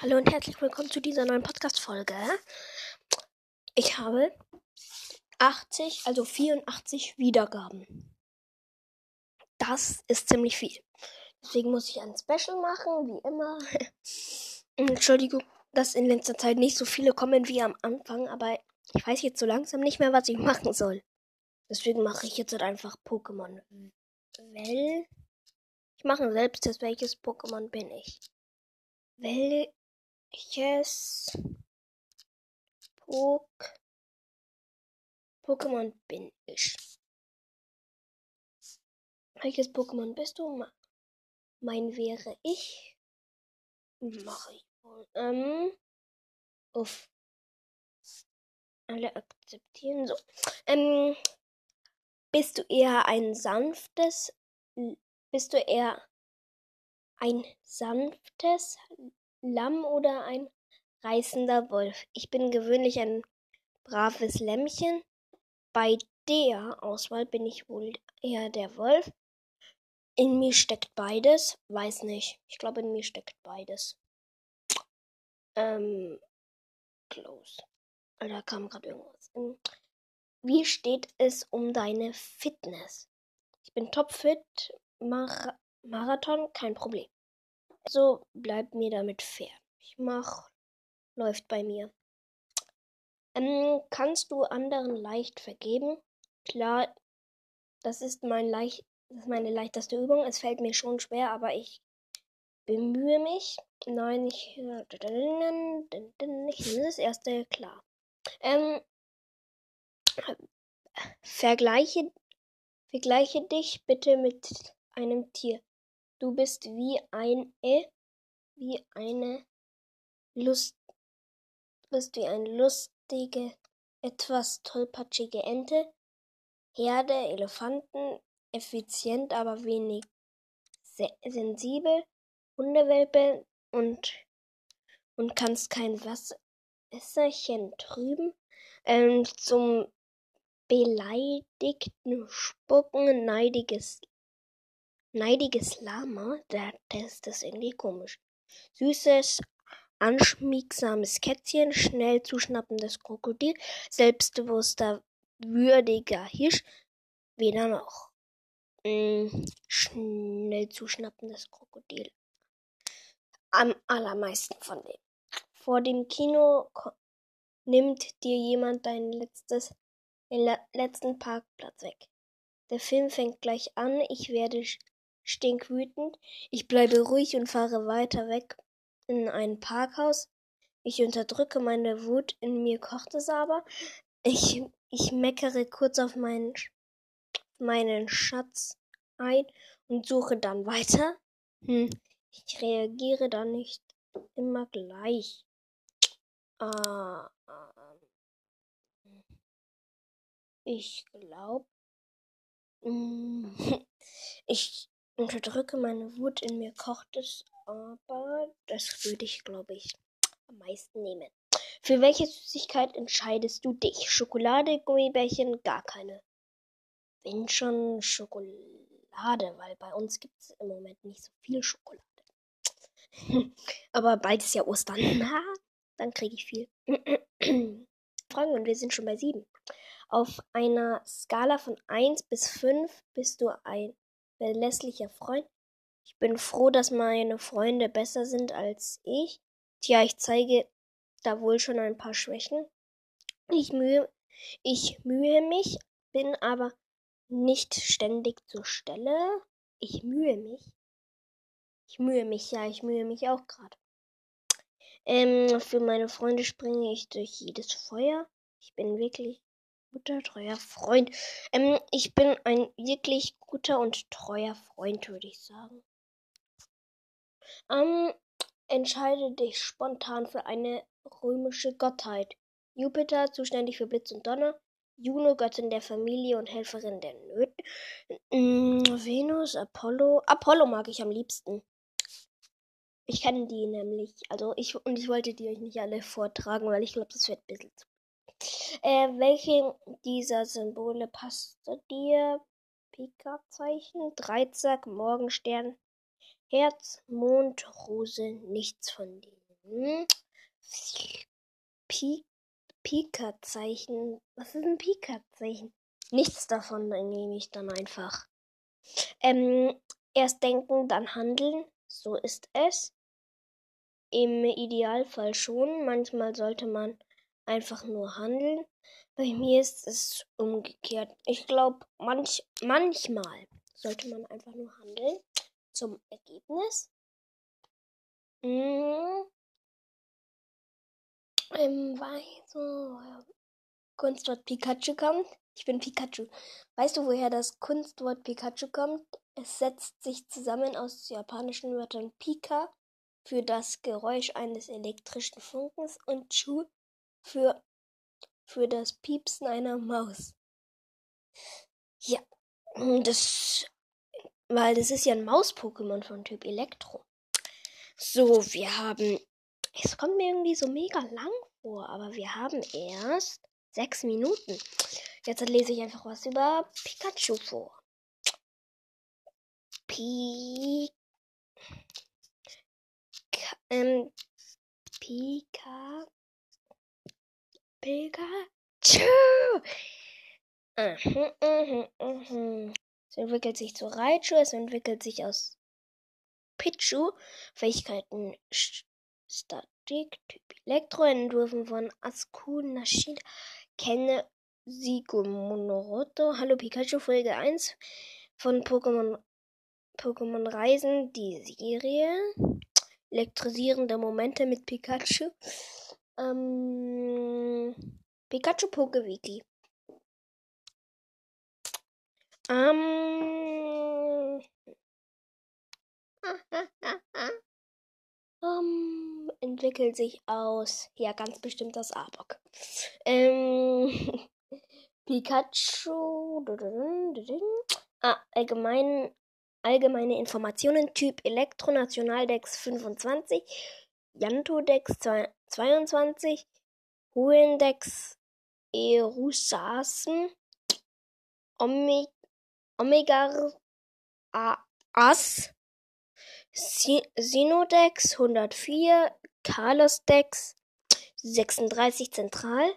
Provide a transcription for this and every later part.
Hallo und herzlich willkommen zu dieser neuen Podcast-Folge. Ich habe 80, also 84 Wiedergaben. Das ist ziemlich viel. Deswegen muss ich ein Special machen, wie immer. Entschuldigung, dass in letzter Zeit nicht so viele kommen wie am Anfang, aber ich weiß jetzt so langsam nicht mehr, was ich machen soll. Deswegen mache ich jetzt halt einfach Pokémon. Well. Ich mache einen Selbsttest, welches Pokémon bin ich. Wel welches Pok Pokémon bin ich? Welches Pokémon bist du? Mein wäre ich. Wohl. Ähm, auf alle akzeptieren. So. Ähm, bist du eher ein sanftes? Bist du eher ein sanftes Lamm oder ein reißender Wolf. Ich bin gewöhnlich ein braves Lämmchen. Bei der Auswahl bin ich wohl eher der Wolf. In mir steckt beides. Weiß nicht. Ich glaube, in mir steckt beides. Ähm, close. Da kam gerade irgendwas. Ähm, wie steht es um deine Fitness? Ich bin topfit. Mar Marathon, kein Problem. So bleibt mir damit fair. Ich mach, läuft bei mir. Ähm, kannst du anderen leicht vergeben? Klar, das ist mein leicht, das ist meine leichteste Übung. Es fällt mir schon schwer, aber ich bemühe mich. Nein, ich, ich nehme das erste klar. Ähm, vergleiche, vergleiche dich bitte mit einem Tier. Du bist wie ein E, wie eine Lust, bist wie eine lustige, etwas tollpatschige Ente, Herde, Elefanten, effizient, aber wenig sensibel, Hundewelpe und, und kannst kein Wasserchen trüben, ähm, zum beleidigten Spucken, neidiges Neidiges Lama, der Test ist irgendwie komisch. Süßes, anschmiegsames Kätzchen, schnell zuschnappendes Krokodil, selbstbewusster, würdiger Hirsch, weder noch. Hm, schnell zuschnappendes Krokodil. Am allermeisten von denen. Vor dem Kino nimmt dir jemand dein letztes, den letzten Parkplatz weg. Der Film fängt gleich an, ich werde stinkwütend. Ich bleibe ruhig und fahre weiter weg in ein Parkhaus. Ich unterdrücke meine Wut, in mir kocht es aber. Ich, ich meckere kurz auf meinen, meinen Schatz ein und suche dann weiter. Hm, ich reagiere dann nicht immer gleich. Ah, ich glaube, hm, ich unterdrücke meine Wut, in mir kocht es, aber das würde ich, glaube ich, am meisten nehmen. Für welche Süßigkeit entscheidest du dich? Schokolade, Gummibärchen, gar keine. Wenn schon Schokolade, weil bei uns gibt es im Moment nicht so viel Schokolade. aber bald ist ja Ostern. Na, dann kriege ich viel. Fragen und wir sind schon bei sieben. Auf einer Skala von 1 bis 5 bist du ein verlässlicher Freund. Ich bin froh, dass meine Freunde besser sind als ich. Tja, ich zeige da wohl schon ein paar Schwächen. Ich mühe, ich mühe mich, bin aber nicht ständig zur Stelle. Ich mühe mich. Ich mühe mich, ja, ich mühe mich auch gerade. Ähm, für meine Freunde springe ich durch jedes Feuer. Ich bin wirklich guter, treuer Freund. Ähm, ich bin ein wirklich guter und treuer Freund, würde ich sagen. Ähm, entscheide dich spontan für eine römische Gottheit. Jupiter, zuständig für Blitz und Donner. Juno, Göttin der Familie und Helferin der Nöten. Mm, Venus, Apollo. Apollo mag ich am liebsten. Ich kenne die nämlich. Also ich und ich wollte die euch nicht alle vortragen, weil ich glaube, das wird ein bisschen zu äh, welche dieser Symbole passte dir? Pika-Zeichen, Dreizack, Morgenstern, Herz, Mond, Rose, nichts von denen. Pika-Zeichen. Was ist ein Pika-Zeichen? Nichts davon nehme ich dann einfach. Ähm, erst denken, dann handeln. So ist es. Im Idealfall schon. Manchmal sollte man einfach nur handeln. Bei mir ist es umgekehrt. Ich glaube, manch, manchmal sollte man einfach nur handeln zum Ergebnis. Hm. Ähm, weiß so, Kunstwort Pikachu kommt. Ich bin Pikachu. Weißt du, woher das Kunstwort Pikachu kommt? Es setzt sich zusammen aus japanischen Wörtern Pika für das Geräusch eines elektrischen Funkens und Chu für, für das Piepsen einer Maus. Ja, das, weil das ist ja ein Maus-Pokémon von Typ Elektro. So, wir haben, es kommt mir irgendwie so mega lang vor, aber wir haben erst sechs Minuten. Jetzt lese ich einfach was über Pikachu vor. Pi ähm, Pika Pikachu. Mhm, mhm, mhm. Es entwickelt sich zu Raichu, es entwickelt sich aus Pichu, Fähigkeiten Statik, Typ Elektro, Entwürfen von Asuna Nashida, Kenne Sigo Monoroto. Hallo Pikachu, Folge 1 von Pokémon Pokémon Reisen, die Serie. Elektrisierende Momente mit Pikachu. Ähm, Pikachu Pokewiki. Ähm, ähm, entwickelt sich aus, ja, ganz bestimmt aus Arbok. Ähm, Pikachu. Ah, allgemein, allgemeine Informationen. Typ Elektro Nationaldex 25. Janto-Dex 22. Huendex Erusasen. Omega As. Sinodex 104, Carlos-Dex 36 Zentral,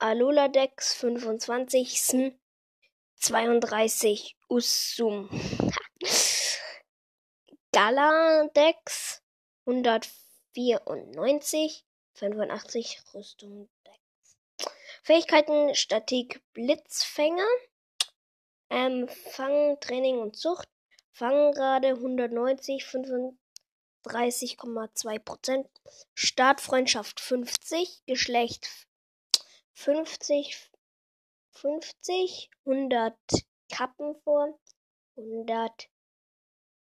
Alola-Dex 25, Sn 32 Usum. Gala-Dex 194, 85 Rüstung Dex. Fähigkeiten Statik Blitzfänger, ähm, Fang, Training und Zucht Fangrate 190, 35,2 Prozent. Startfreundschaft 50. Geschlecht 50, 50, 100 Kappenform, 100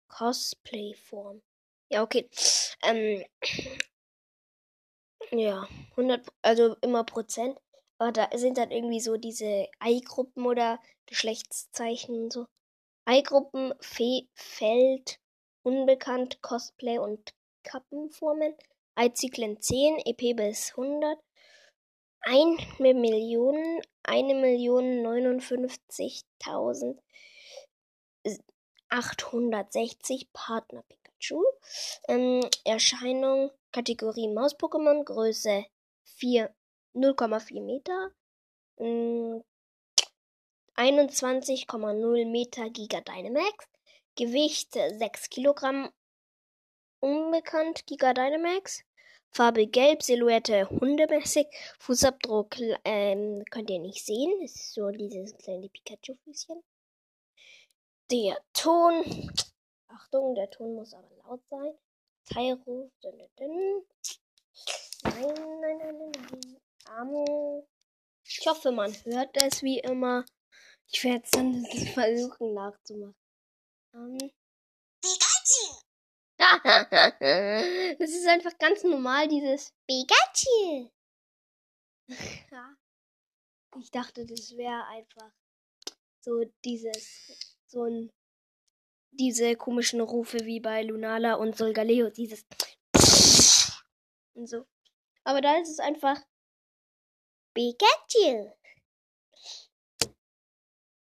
Cosplayform. Ja, okay. Ähm, ja, 100, also immer Prozent. Aber da sind dann irgendwie so diese Ei-Gruppen oder Geschlechtszeichen und so. Eigruppen, Fee, Feld, Unbekannt, Cosplay und Kappenformen. Eizyklen 10, EP bis 100. 1 Million, 1 Million 59.860 Partner Pikachu. Ähm, Erscheinung, Kategorie Maus-Pokémon, Größe 0,4 Meter. Ähm, 21,0 Meter Giga Dynamax. Gewicht 6 Kilogramm. Unbekannt Giga Dynamax. Farbe gelb, Silhouette hundemäßig. Fußabdruck ähm, könnt ihr nicht sehen. Ist so dieses kleine Pikachu-Füßchen. Der Ton. Achtung, der Ton muss aber laut sein. Nein, nein, nein, nein, nein. Um, ich hoffe, man hört es wie immer. Ich werde es dann versuchen nachzumachen. Um. Pikachu! das ist einfach ganz normal, dieses Pikachu. ich dachte, das wäre einfach so dieses, so ein, diese komischen Rufe wie bei Lunala und Solgaleo, dieses und so. Aber da ist es einfach Pikachu.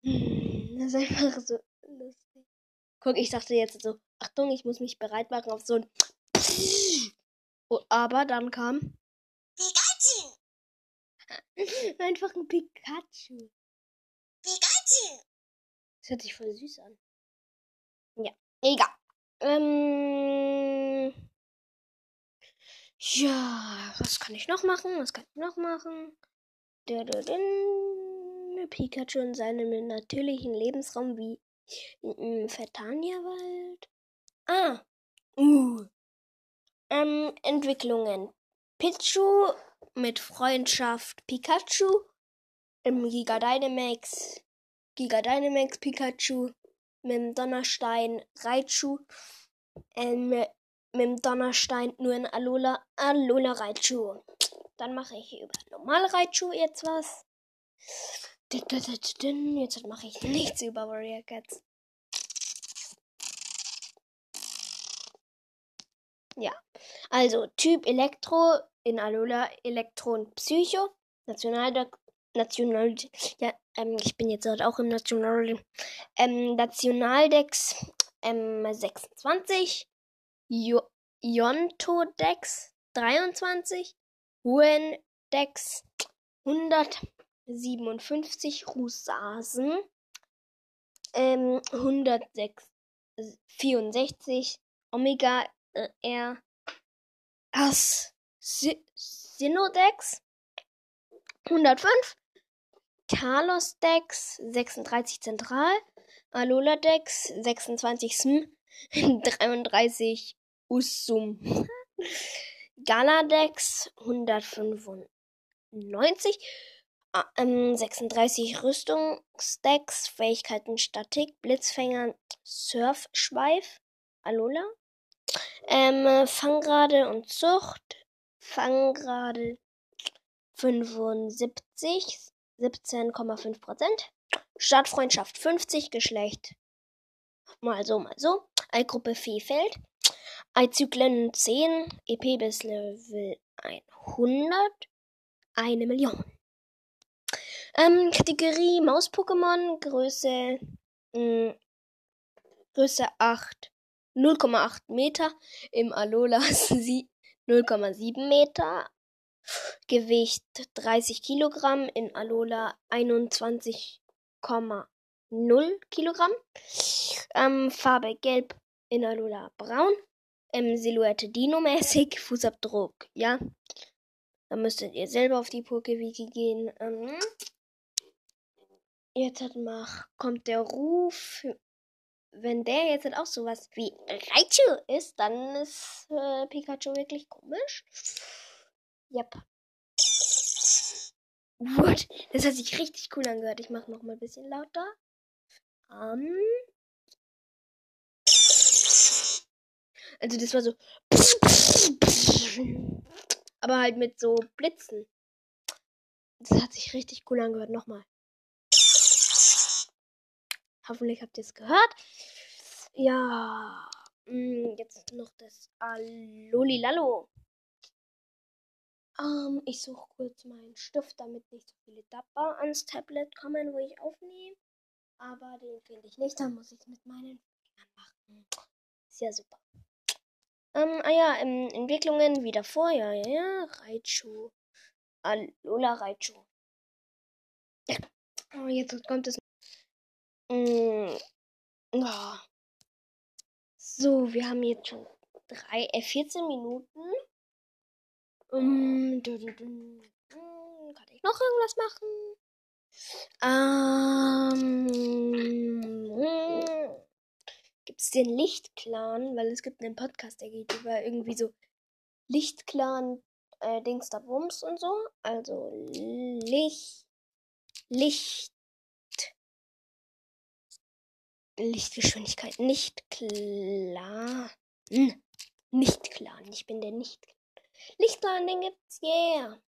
Das ist einfach so lustig. Guck, ich dachte jetzt so, Achtung, ich muss mich bereit machen auf so ein Oh, aber dann kam Pikachu. einfach ein Pikachu. Pikachu. Das hört sich voll süß an. Ja, egal. Ähm, ja, was kann ich noch machen? Was kann ich noch machen? Pikachu in seinem natürlichen Lebensraum wie im Vertania-Wald. Ah, uh. Ähm, Entwicklungen. Pichu mit Freundschaft Pikachu im Giga Dynamax. Giga Dynamax Pikachu mit dem Donnerstein Raichu. Ähm, mit dem Donnerstein nur in Alola, Alola Raichu. Dann mache ich über normal Raichu jetzt was. Jetzt mache ich nichts über Warrior Cats. Ja, also Typ Elektro in Alola Elektron Psycho. National, National, ja, ähm, ich bin jetzt auch im National, ähm, Nationaldex ähm, 26, jo Yonto-Dex 23, Huen-Dex 157, Rusasen ähm, 164, Omega äh, R. As Synodex 105, Talos Dex 36 Zentral, Alola Dex 26 Sm, 33 Usum, Galadex 195, 36 Rüstungsdecks, Fähigkeiten Statik, Blitzfänger, Surfschweif, Alola, ähm, Fangrade und Zucht, Fangrade 75, 17,5 Prozent. Startfreundschaft 50, Geschlecht mal so, mal so. Eingruppe Viehfeld. Eizyklen 10, EP bis Level 100, eine Million. Ähm, Kategorie Maus-Pokémon, Größe, mh, Größe 8, 0,8 Meter. Im Alola 0,7 Meter. Gewicht 30 Kilogramm. In Alola 21,0 Kilogramm. Ähm, Farbe gelb. In Alola braun. Ähm, Silhouette Dino-mäßig. Fußabdruck, ja. Da müsstet ihr selber auf die Pokewiki gehen. Ähm, jetzt hat mach, kommt der Ruf. Wenn der jetzt halt auch sowas wie Raichu ist, dann ist äh, Pikachu wirklich komisch. Yep. What? Das hat sich richtig cool angehört. Ich mach noch mal ein bisschen lauter. Um. Also das war so. Aber halt mit so Blitzen. Das hat sich richtig cool angehört. Nochmal. Hoffentlich habt ihr es gehört. Ja. Jetzt noch das Alolilalo. Ähm, ich suche kurz meinen Stift, damit nicht so viele Dabber ans Tablet kommen, wo ich aufnehme. Aber den finde ich nicht, da muss ich es mit meinen Fingern machen. Ist ja super. Ähm, ah ja, ähm, Entwicklungen wieder vor, ja, ja, ja. Raichu. Alola Raichu. Oh, jetzt kommt es. Mm, oh. So, wir haben jetzt schon drei, äh, 14 Minuten. Du, du. Kann ich noch irgendwas machen? Ähm, gibt es den Lichtclan? Weil es gibt einen Podcast, der geht über irgendwie so Lichtclan, äh, Dings da Bums und so. Also Licht, Licht, Lichtgeschwindigkeit, nicht klar. Hm. Nicht klar, ich bin der nicht Lichtclan, den gibt's, yeah.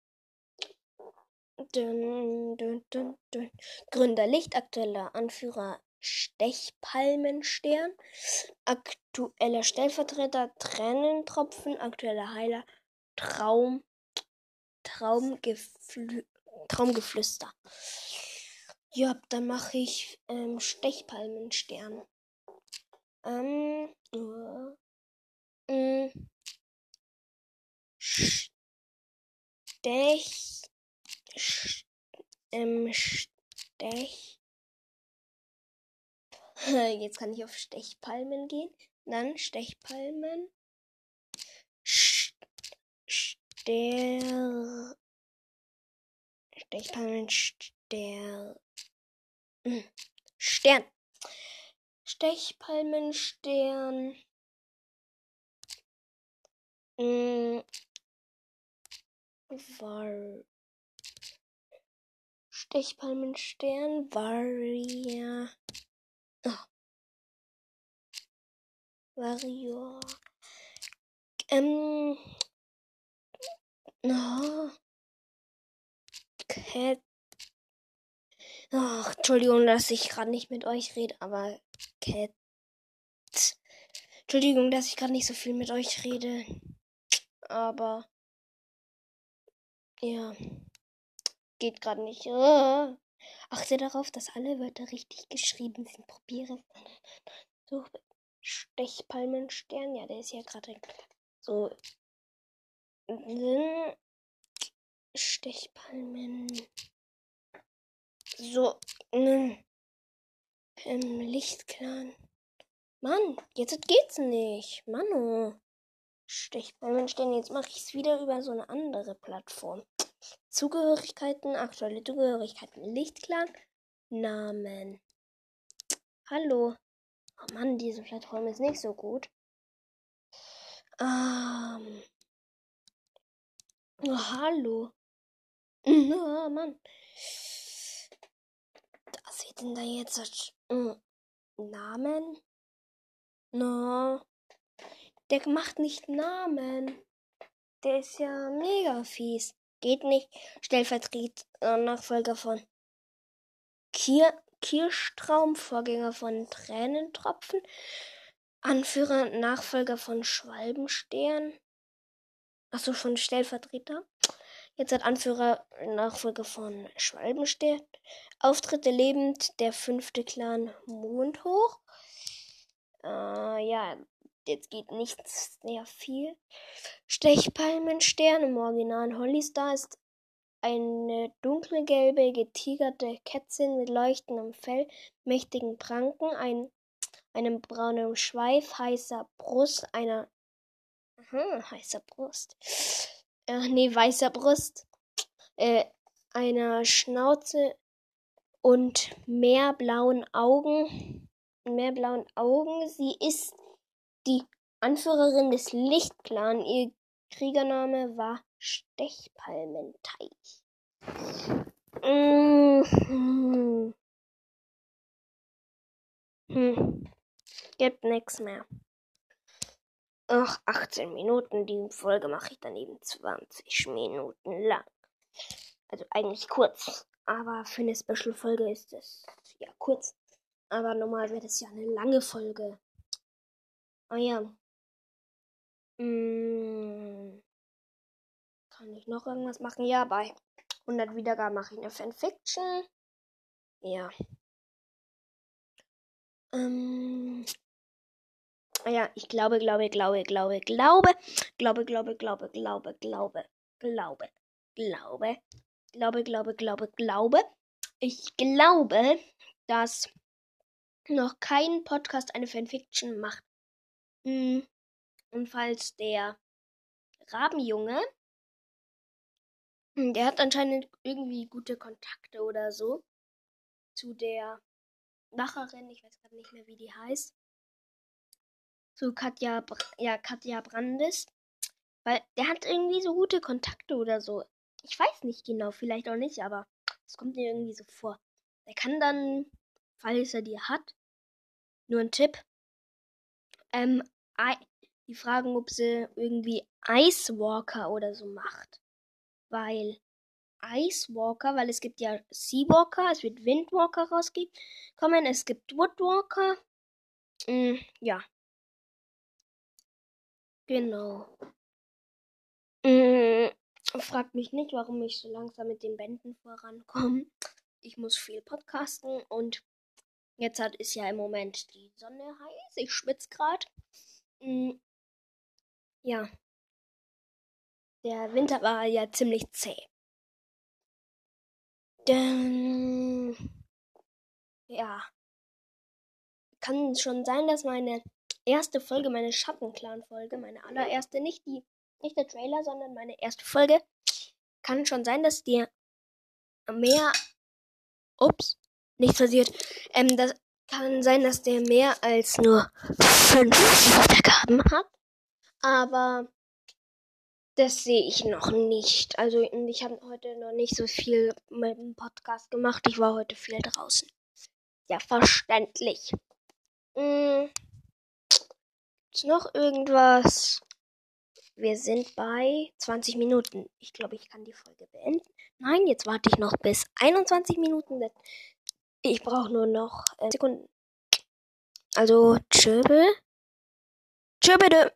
Dun, dun, dun, dun. Gründer Licht, aktueller Anführer Stechpalmenstern, aktueller Stellvertreter Tränentropfen, aktueller Heiler Traum, Traumgeflü Traumgeflüster. Ja, dann mache ich ähm, Stechpalmenstern. Ähm, uh, mm, Stech. Ähm, Stech. Jetzt kann ich auf Stechpalmen gehen. Dann Stechpalmen. Ster. Stechpalmen, Ster. Stern. Stechpalmenstern. Mm, war Stechpalmenstern, Varia. Oh. Vario. Ähm. Oh. Cat. Ach, Entschuldigung, dass ich gerade nicht mit euch rede, aber Cat. Entschuldigung, dass ich gerade nicht so viel mit euch rede. Aber. Ja. Geht gerade nicht. Oh. Achte darauf, dass alle Wörter richtig geschrieben sind. Probiere So, Stechpalmenstern. Ja, der ist ja gerade so. Stechpalmen. So. Im Lichtclan. Mann, jetzt geht's nicht. Mano. Stechpalmen stehen. Jetzt mache ich es wieder über so eine andere Plattform. Zugehörigkeiten, aktuelle Zugehörigkeiten, Lichtclan, Namen. Hallo. Oh Mann, diese Plattform ist nicht so gut. Ähm. Oh, hallo. Oh Mann. Was sieht denn da jetzt? Namen? No. Der macht nicht Namen. Der ist ja mega fies. Geht nicht. Stellvertreter äh, Nachfolger von Kier, Kirschtraum, Vorgänger von Tränentropfen, Anführer, Nachfolger von Schwalbenstern. Achso, von Stellvertreter. Jetzt hat Anführer, Nachfolger von Schwalbenstern. Auftritte lebend, der fünfte Clan Mondhoch. Äh, ja, jetzt geht nichts sehr viel. Stechpalmenstern im Original Hollystar ist eine dunkelgelbe, getigerte Kätzchen mit leuchtendem Fell, mächtigen Pranken, ein, einem braunen Schweif, heißer Brust, einer aha, heißer Brust. Äh, nee, weißer Brust. Äh, einer Schnauze und mehr blauen Augen. Mehr blauen Augen. Sie ist die Anführerin des Lichtclan. Ihr Kriegername war Stechpalmenteich. Mhm. Hm. Gibt nichts mehr. Ach, 18 Minuten. Die Folge mache ich dann eben 20 Minuten lang. Also eigentlich kurz. Aber für eine Special-Folge ist es ja kurz. Aber normal wäre das ja eine lange Folge. Ah ja. Hm. Kann ich noch irgendwas machen? Ja, bei 100 Wiedergaben mache ich eine Fanfiction. Ja. Ähm. Ja, ich glaube, glaube, glaube, glaube, glaube, glaube, glaube, glaube, glaube, glaube, glaube, glaube, glaube, glaube, glaube, glaube. Ich glaube, dass noch kein Podcast eine Fanfiction macht. Hm. Und falls der Rabenjunge, hm, der hat anscheinend irgendwie gute Kontakte oder so zu der Macherin, ich weiß gerade nicht mehr, wie die heißt. Zu Katja, ja, Katja Brandes. Weil der hat irgendwie so gute Kontakte oder so. Ich weiß nicht genau, vielleicht auch nicht, aber es kommt mir irgendwie so vor. Der kann dann, falls er die hat, nur ein Tipp, ähm, die fragen, ob sie irgendwie Ice Walker oder so macht. Weil Ice Walker, weil es gibt ja Seawalker, es wird Windwalker rauskommen, es gibt Woodwalker. Mm, ja. Genau. Mm, fragt mich nicht, warum ich so langsam mit den Bänden vorankomme. Ich muss viel podcasten und jetzt hat, ist ja im Moment die Sonne heiß. Ich schwitze gerade. Mm, ja. der Winter war ja ziemlich zäh. Denn, ja, kann schon sein, dass meine erste Folge, meine Schattenclan-Folge, meine allererste, nicht die, nicht der Trailer, sondern meine erste Folge, kann schon sein, dass die mehr, ups, nichts passiert, ähm, das kann sein, dass der mehr als nur fünf Wiedergaben hat, aber das sehe ich noch nicht. Also ich habe heute noch nicht so viel mit dem Podcast gemacht. Ich war heute viel draußen. Ja, verständlich. Hm. Ist noch irgendwas? Wir sind bei 20 Minuten. Ich glaube, ich kann die Folge beenden. Nein, jetzt warte ich noch bis 21 Minuten. Ich brauche nur noch äh, Sekunden. Also. Tschö bitte.